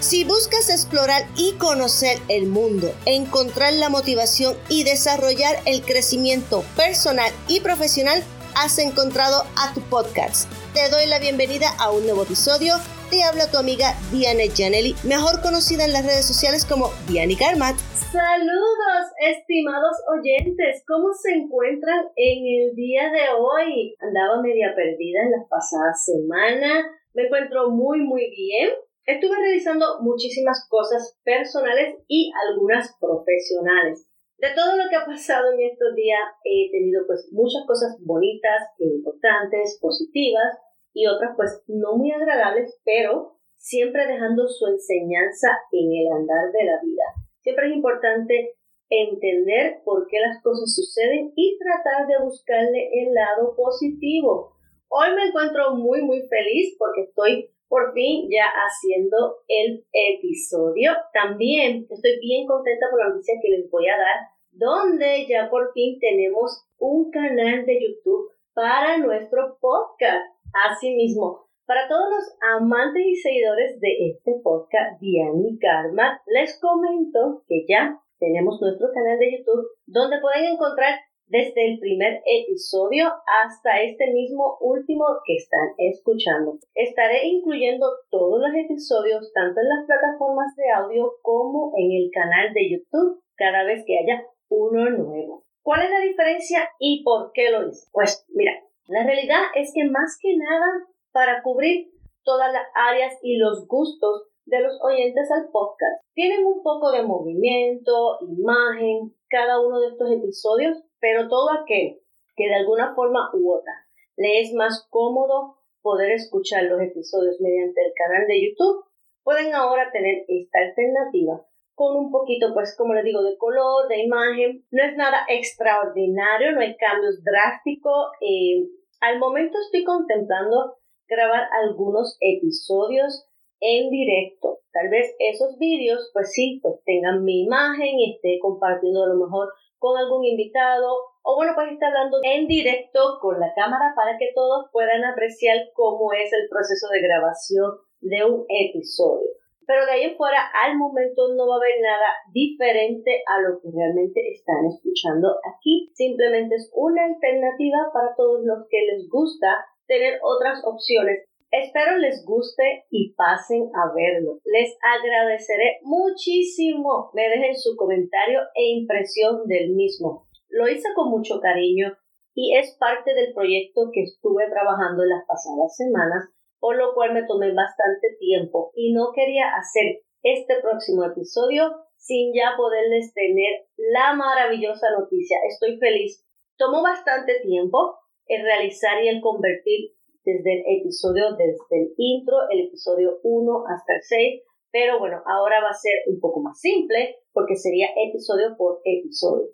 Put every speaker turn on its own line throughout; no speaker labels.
Si buscas explorar y conocer el mundo, encontrar la motivación y desarrollar el crecimiento personal y profesional, has encontrado a tu podcast. Te doy la bienvenida a un nuevo episodio. Te habla tu amiga Diane Janelli, mejor conocida en las redes sociales como Diane Karmat. Saludos, estimados oyentes. ¿Cómo se encuentran en el día de hoy? Andaba media perdida en las pasadas semanas. Me encuentro muy, muy bien. Estuve realizando muchísimas cosas personales y algunas profesionales. De todo lo que ha pasado en estos días he tenido pues muchas cosas bonitas, importantes, positivas y otras pues no muy agradables, pero siempre dejando su enseñanza en el andar de la vida. Siempre es importante entender por qué las cosas suceden y tratar de buscarle el lado positivo. Hoy me encuentro muy muy feliz porque estoy por fin ya haciendo el episodio. También estoy bien contenta por la noticia que les voy a dar, donde ya por fin tenemos un canal de YouTube para nuestro podcast. Asimismo, para todos los amantes y seguidores de este podcast, Diani Karma, les comento que ya tenemos nuestro canal de YouTube donde pueden encontrar desde el primer episodio hasta este mismo último que están escuchando. Estaré incluyendo todos los episodios tanto en las plataformas de audio como en el canal de YouTube cada vez que haya uno nuevo. ¿Cuál es la diferencia y por qué lo hice? Pues mira, la realidad es que más que nada para cubrir todas las áreas y los gustos de los oyentes al podcast. Tienen un poco de movimiento, imagen, cada uno de estos episodios pero todo aquel que de alguna forma u otra le es más cómodo poder escuchar los episodios mediante el canal de YouTube, pueden ahora tener esta alternativa con un poquito, pues como les digo, de color, de imagen. No es nada extraordinario, no hay cambios drásticos. Eh, al momento estoy contemplando grabar algunos episodios en directo. Tal vez esos vídeos, pues sí, pues tengan mi imagen y esté compartiendo a lo mejor con algún invitado o bueno, pues está hablando en directo con la cámara para que todos puedan apreciar cómo es el proceso de grabación de un episodio. Pero de ahí en fuera, al momento no va a haber nada diferente a lo que realmente están escuchando aquí. Simplemente es una alternativa para todos los que les gusta tener otras opciones Espero les guste y pasen a verlo. Les agradeceré muchísimo. Me dejen su comentario e impresión del mismo. Lo hice con mucho cariño y es parte del proyecto que estuve trabajando en las pasadas semanas, por lo cual me tomé bastante tiempo y no quería hacer este próximo episodio sin ya poderles tener la maravillosa noticia. Estoy feliz. Tomó bastante tiempo el realizar y el convertir desde el episodio, desde el intro, el episodio 1 hasta el 6, pero bueno, ahora va a ser un poco más simple porque sería episodio por episodio.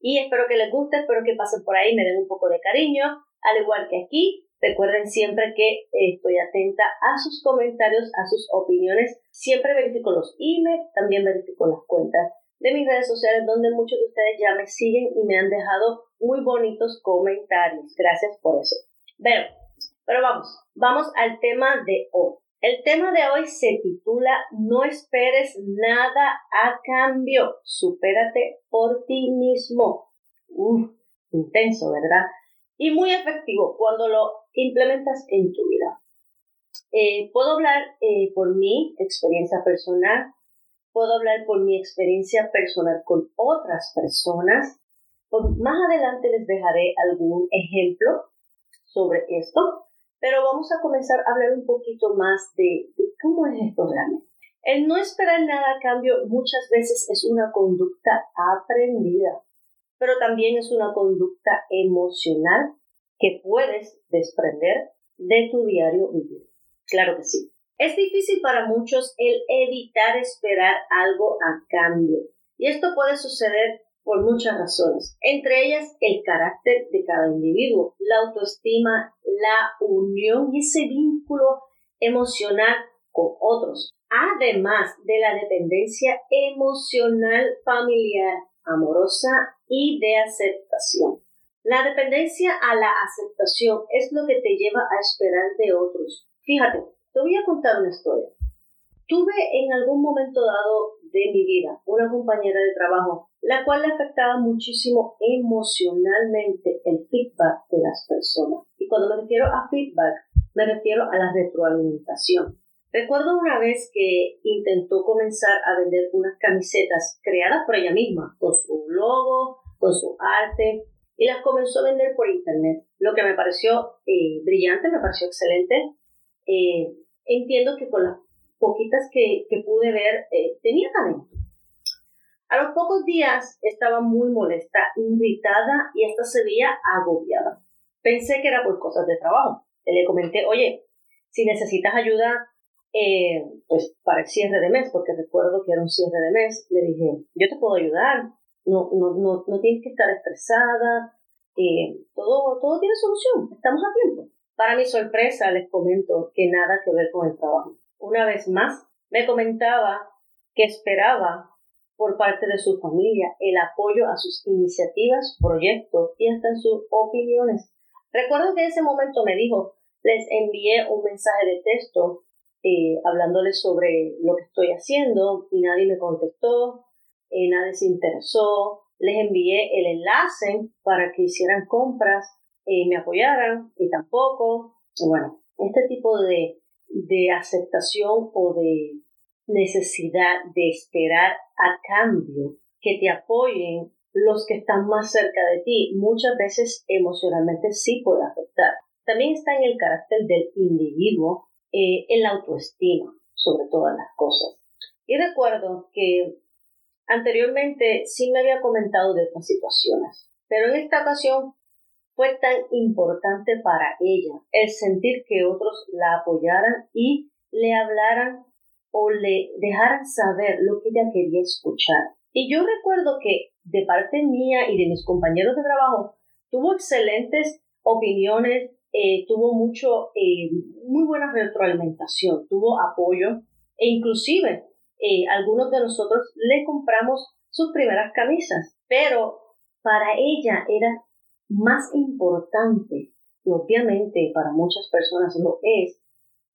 Y espero que les guste, espero que pasen por ahí, me den un poco de cariño, al igual que aquí. Recuerden siempre que estoy atenta a sus comentarios, a sus opiniones. Siempre verifico los emails, también verifico las cuentas de mis redes sociales donde muchos de ustedes ya me siguen y me han dejado muy bonitos comentarios. Gracias por eso. Bueno, pero vamos, vamos al tema de hoy. El tema de hoy se titula No esperes nada a cambio, supérate por ti mismo. Uf, intenso, ¿verdad? Y muy efectivo cuando lo implementas en tu vida. Eh, puedo hablar eh, por mi experiencia personal, puedo hablar por mi experiencia personal con otras personas. más adelante les dejaré algún ejemplo sobre esto. Pero vamos a comenzar a hablar un poquito más de, cómo es esto realmente. El no esperar nada a cambio muchas veces es una conducta aprendida, pero también es una conducta emocional que puedes desprender de tu diario vivir. Claro que sí. Es difícil para muchos el evitar esperar algo a cambio. Y esto puede suceder por muchas razones, entre ellas el carácter de cada individuo, la autoestima, la unión y ese vínculo emocional con otros, además de la dependencia emocional familiar, amorosa y de aceptación. La dependencia a la aceptación es lo que te lleva a esperar de otros. Fíjate, te voy a contar una historia. Tuve en algún momento dado de mi vida una compañera de trabajo, la cual le afectaba muchísimo emocionalmente el feedback de las personas. Y cuando me refiero a feedback, me refiero a la retroalimentación. Recuerdo una vez que intentó comenzar a vender unas camisetas creadas por ella misma, con su logo, con su arte, y las comenzó a vender por internet, lo que me pareció eh, brillante, me pareció excelente. Eh, entiendo que con las poquitas que, pude ver eh, tenía talento. A los pocos días estaba muy molesta, irritada y hasta se veía agobiada. Pensé que era por cosas de trabajo. Le comenté, oye, si necesitas ayuda, pues para el cierre de mes, porque recuerdo que era un cierre de mes, le dije, yo te puedo ayudar, no, no, no, no tienes que estar estresada, eh, todo, todo tiene solución, estamos a tiempo. Para mi sorpresa les comento que nada que ver con el trabajo. Una vez más, me comentaba que esperaba por parte de su familia el apoyo a sus iniciativas, proyectos y hasta sus opiniones. Recuerdo que en ese momento me dijo, les envié un mensaje de texto eh, hablándoles sobre lo que estoy haciendo y nadie me contestó, eh, nadie se interesó, les envié el enlace para que hicieran compras, y me apoyaran y tampoco. bueno, este tipo de, de aceptación o de necesidad de esperar a cambio que te apoyen los que están más cerca de ti, muchas veces emocionalmente sí puede afectar. También está en el carácter del individuo, eh, en la autoestima, sobre todas las cosas. Y recuerdo que Anteriormente sí me había comentado de otras situaciones, pero en esta ocasión fue tan importante para ella el sentir que otros la apoyaran y le hablaran o le dejaran saber lo que ella quería escuchar. Y yo recuerdo que de parte mía y de mis compañeros de trabajo tuvo excelentes opiniones, eh, tuvo mucho, eh, muy buena retroalimentación, tuvo apoyo e inclusive eh, algunos de nosotros le compramos sus primeras camisas, pero para ella era más importante, y obviamente para muchas personas lo es,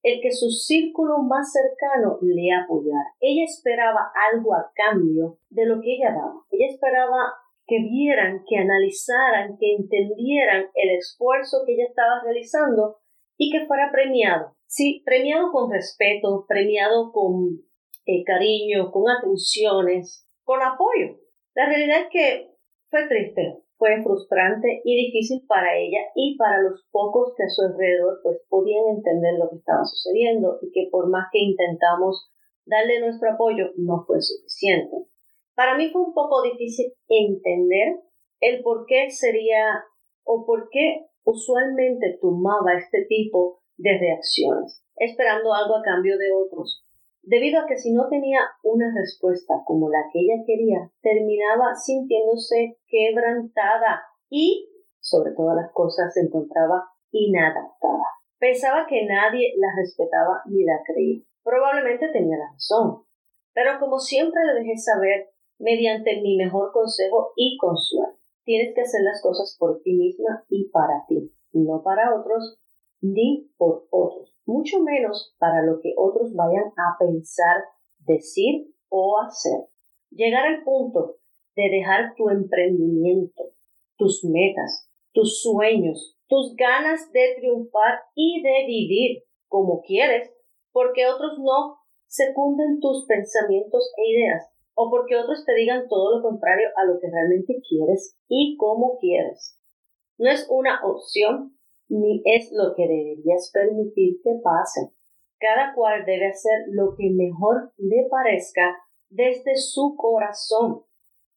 el que su círculo más cercano le apoyara. Ella esperaba algo a cambio de lo que ella daba. Ella esperaba que vieran, que analizaran, que entendieran el esfuerzo que ella estaba realizando y que fuera premiado. Sí, premiado con respeto, premiado con eh, cariño, con atenciones, con apoyo. La realidad es que fue triste, fue frustrante y difícil para ella y para los pocos que a su alrededor pues podían entender lo que estaba sucediendo y que por más que intentamos darle nuestro apoyo no fue suficiente. Para mí fue un poco difícil entender el por qué sería o por qué usualmente tomaba este tipo de reacciones, esperando algo a cambio de otros debido a que si no tenía una respuesta como la que ella quería, terminaba sintiéndose quebrantada y, sobre todas las cosas, se encontraba inadaptada. Pensaba que nadie la respetaba ni la creía. Probablemente tenía la razón, pero como siempre le dejé saber, mediante mi mejor consejo y consuelo, tienes que hacer las cosas por ti misma y para ti, no para otros ni por otros mucho menos para lo que otros vayan a pensar, decir o hacer. Llegar al punto de dejar tu emprendimiento, tus metas, tus sueños, tus ganas de triunfar y de vivir como quieres, porque otros no secunden tus pensamientos e ideas, o porque otros te digan todo lo contrario a lo que realmente quieres y cómo quieres. No es una opción ni es lo que deberías permitir que pase. Cada cual debe hacer lo que mejor le parezca desde su corazón,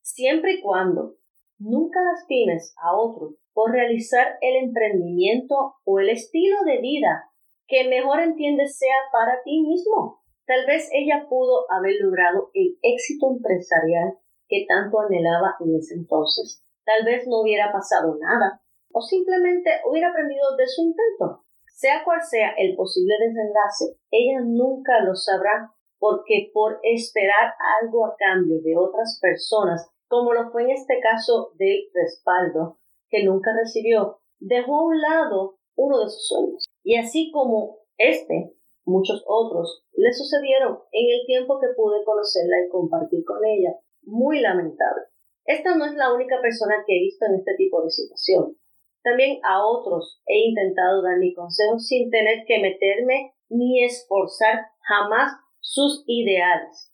siempre y cuando nunca lastimes a otros por realizar el emprendimiento o el estilo de vida que mejor entiendes sea para ti mismo. Tal vez ella pudo haber logrado el éxito empresarial que tanto anhelaba en ese entonces. Tal vez no hubiera pasado nada o simplemente hubiera aprendido de su intento. Sea cual sea el posible desenlace, ella nunca lo sabrá porque por esperar algo a cambio de otras personas, como lo fue en este caso del respaldo que nunca recibió, dejó a un lado uno de sus sueños. Y así como este muchos otros le sucedieron en el tiempo que pude conocerla y compartir con ella. Muy lamentable. Esta no es la única persona que he visto en este tipo de situación. También a otros he intentado dar mi consejo sin tener que meterme ni esforzar jamás sus ideales.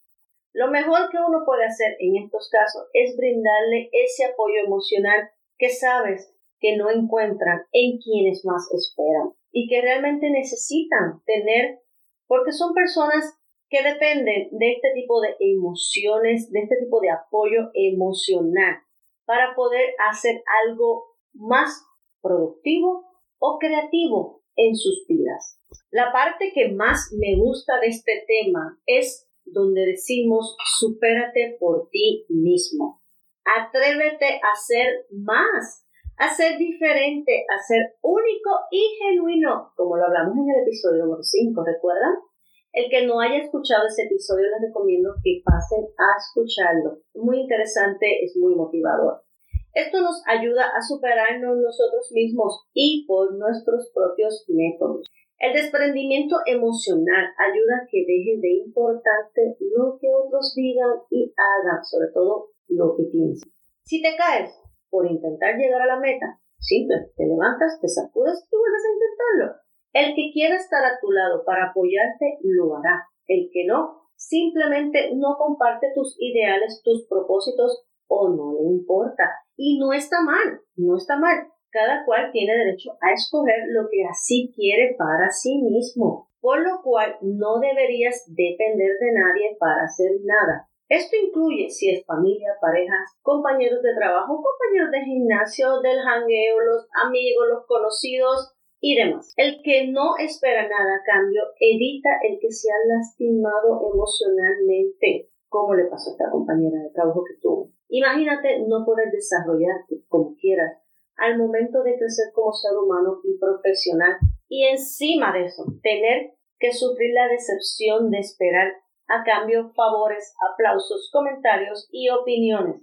Lo mejor que uno puede hacer en estos casos es brindarle ese apoyo emocional que sabes que no encuentran en quienes más esperan y que realmente necesitan tener porque son personas que dependen de este tipo de emociones, de este tipo de apoyo emocional para poder hacer algo más productivo o creativo en sus vidas. La parte que más me gusta de este tema es donde decimos supérate por ti mismo. Atrévete a ser más, a ser diferente, a ser único y genuino, como lo hablamos en el episodio número 5, ¿recuerdan? El que no haya escuchado ese episodio les recomiendo que pasen a escucharlo. Muy interesante, es muy motivador. Esto nos ayuda a superarnos nosotros mismos y por nuestros propios métodos. El desprendimiento emocional ayuda a que dejen de importante lo que otros digan y hagan, sobre todo lo que piensan. Si te caes por intentar llegar a la meta, simple, te levantas, te sacudes y vuelves a intentarlo. El que quiera estar a tu lado para apoyarte, lo hará. El que no, simplemente no comparte tus ideales, tus propósitos o no le importa. Y no está mal, no está mal. Cada cual tiene derecho a escoger lo que así quiere para sí mismo, por lo cual no deberías depender de nadie para hacer nada. Esto incluye si es familia, parejas, compañeros de trabajo, compañeros de gimnasio, del jangueo, los amigos, los conocidos y demás. El que no espera nada a cambio evita el que sea lastimado emocionalmente, como le pasó a esta compañera de trabajo que tuvo. Imagínate no poder desarrollarte como quieras al momento de crecer como ser humano y profesional y encima de eso tener que sufrir la decepción de esperar a cambio favores, aplausos, comentarios y opiniones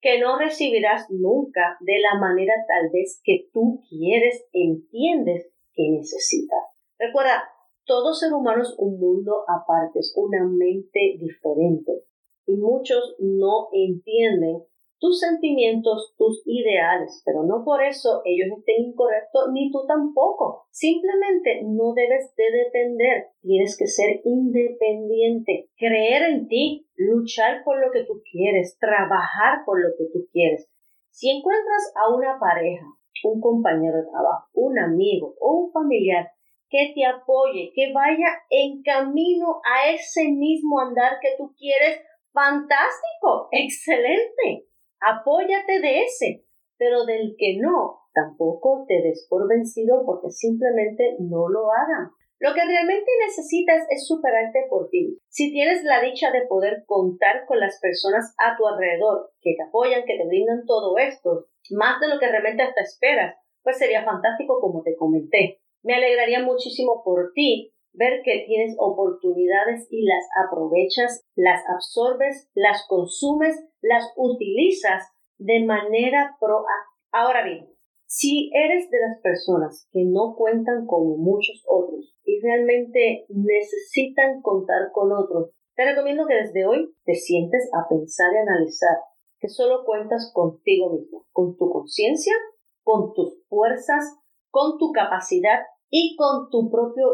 que no recibirás nunca de la manera tal vez que tú quieres, entiendes que necesitas. Recuerda, todo ser humano es un mundo aparte, es una mente diferente y muchos no entienden tus sentimientos, tus ideales, pero no por eso ellos estén incorrectos ni tú tampoco. Simplemente no debes de depender, tienes que ser independiente, creer en ti, luchar por lo que tú quieres, trabajar por lo que tú quieres. Si encuentras a una pareja, un compañero de trabajo, un amigo o un familiar que te apoye, que vaya en camino a ese mismo andar que tú quieres, fantástico, excelente. Apóyate de ese, pero del que no, tampoco te des por vencido porque simplemente no lo hagan. Lo que realmente necesitas es superarte por ti. Si tienes la dicha de poder contar con las personas a tu alrededor que te apoyan, que te brindan todo esto, más de lo que realmente hasta esperas, pues sería fantástico como te comenté. Me alegraría muchísimo por ti ver que tienes oportunidades y las aprovechas, las absorbes, las consumes, las utilizas de manera proactiva. Ahora bien, si eres de las personas que no cuentan como muchos otros y realmente necesitan contar con otros, te recomiendo que desde hoy te sientes a pensar y analizar que solo cuentas contigo mismo, con tu conciencia, con tus fuerzas, con tu capacidad y con tu propio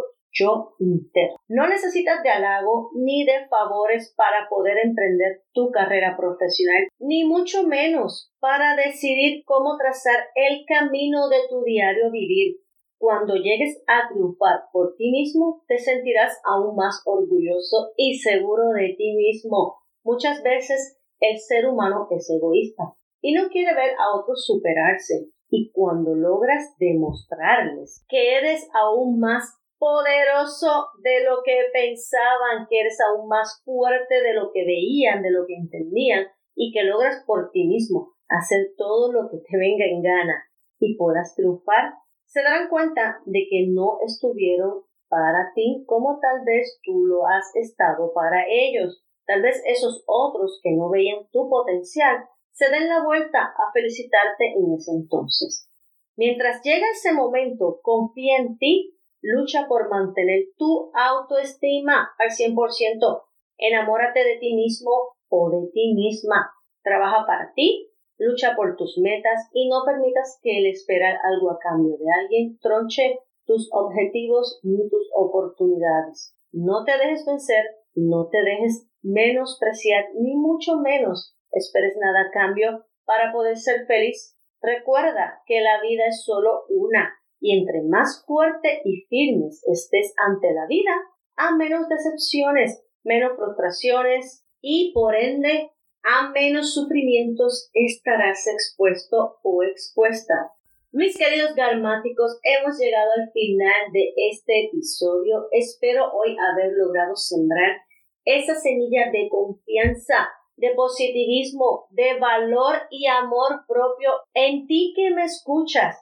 No necesitas de halago ni de favores para poder emprender tu carrera profesional, ni mucho menos para decidir cómo trazar el camino de tu diario vivir. Cuando llegues a triunfar por ti mismo, te sentirás aún más orgulloso y seguro de ti mismo. Muchas veces el ser humano es egoísta y no quiere ver a otros superarse. Y cuando logras demostrarles que eres aún más poderoso de lo que pensaban, que eres aún más fuerte de lo que veían, de lo que entendían, y que logras por ti mismo hacer todo lo que te venga en gana y puedas triunfar, se darán cuenta de que no estuvieron para ti como tal vez tú lo has estado para ellos. Tal vez esos otros que no veían tu potencial se den la vuelta a felicitarte en ese entonces. Mientras llega ese momento, confía en ti lucha por mantener tu autoestima al 100%. Enamórate de ti mismo o de ti misma. Trabaja para ti, lucha por tus metas y no permitas que el esperar algo a cambio de alguien tronche tus objetivos ni tus oportunidades. No te dejes vencer, no te dejes menospreciar, ni mucho menos esperes nada a cambio para poder ser feliz. Recuerda que la vida es solo una y entre más fuerte y firmes estés ante la vida, a menos decepciones, menos frustraciones y por ende a menos sufrimientos estarás expuesto o expuesta. Mis queridos garmáticos, hemos llegado al final de este episodio. Espero hoy haber logrado sembrar esa semilla de confianza, de positivismo, de valor y amor propio en ti que me escuchas.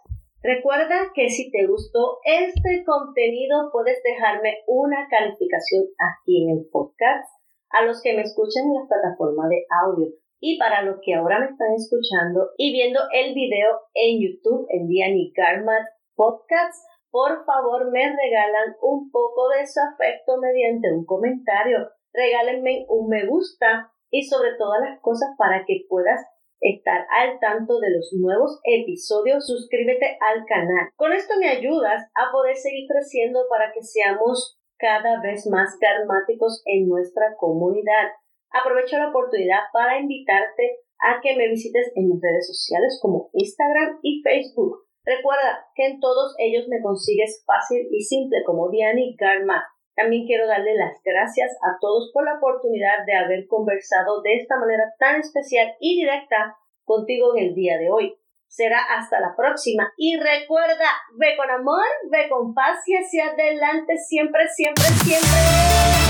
Recuerda que si te gustó este contenido puedes dejarme una calificación aquí en el podcast a los que me escuchan en la plataforma de audio y para los que ahora me están escuchando y viendo el video en YouTube en Diani Garmat Podcast, por favor me regalan un poco de su afecto mediante un comentario. Regálenme un me gusta y sobre todas las cosas para que puedas estar al tanto de los nuevos episodios, suscríbete al canal. Con esto me ayudas a poder seguir creciendo para que seamos cada vez más garmáticos en nuestra comunidad. Aprovecho la oportunidad para invitarte a que me visites en mis redes sociales como Instagram y Facebook. Recuerda que en todos ellos me consigues fácil y simple como Diani Garma. También quiero darle las gracias a todos por la oportunidad de haber conversado de esta manera tan especial y directa contigo en el día de hoy. Será hasta la próxima y recuerda, ve con amor, ve con paz y hacia adelante siempre, siempre, siempre.